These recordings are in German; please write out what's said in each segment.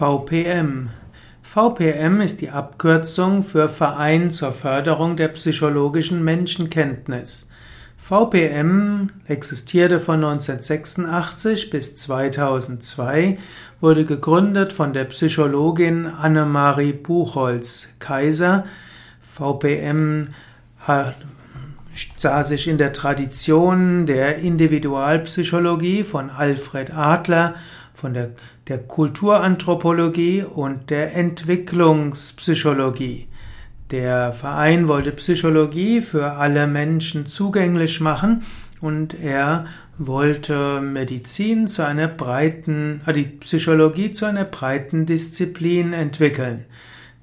VPM. VPM ist die Abkürzung für Verein zur Förderung der psychologischen Menschenkenntnis. VPM existierte von 1986 bis 2002, wurde gegründet von der Psychologin Annemarie Buchholz-Kaiser. VPM sah sich in der Tradition der Individualpsychologie von Alfred Adler von der, der Kulturanthropologie und der Entwicklungspsychologie. Der Verein wollte Psychologie für alle Menschen zugänglich machen und er wollte Medizin zu einer breiten, äh, die Psychologie zu einer breiten Disziplin entwickeln.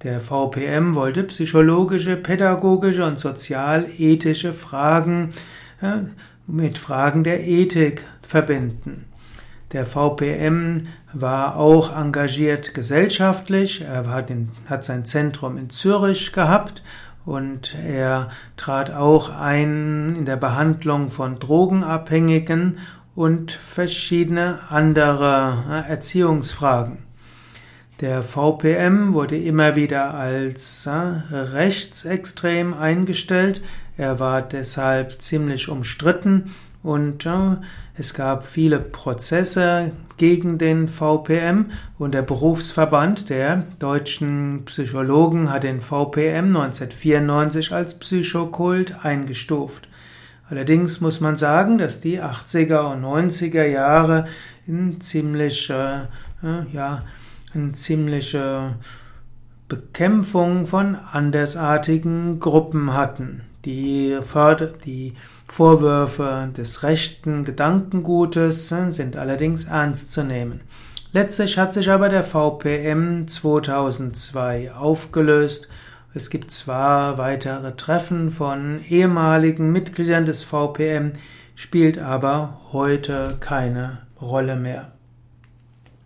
Der VPM wollte psychologische, pädagogische und sozialethische Fragen äh, mit Fragen der Ethik verbinden. Der VPM war auch engagiert gesellschaftlich. Er hat, in, hat sein Zentrum in Zürich gehabt und er trat auch ein in der Behandlung von Drogenabhängigen und verschiedene andere äh, Erziehungsfragen. Der VPM wurde immer wieder als äh, rechtsextrem eingestellt. Er war deshalb ziemlich umstritten und äh, es gab viele Prozesse gegen den VPM und der Berufsverband der deutschen Psychologen hat den VPM 1994 als Psychokult eingestuft. Allerdings muss man sagen, dass die 80er und 90er Jahre in ziemlich, äh, ja, eine ziemliche Bekämpfung von andersartigen Gruppen hatten. Die, Förder die Vorwürfe des rechten Gedankengutes sind allerdings ernst zu nehmen. Letztlich hat sich aber der VPM 2002 aufgelöst. Es gibt zwar weitere Treffen von ehemaligen Mitgliedern des VPM, spielt aber heute keine Rolle mehr.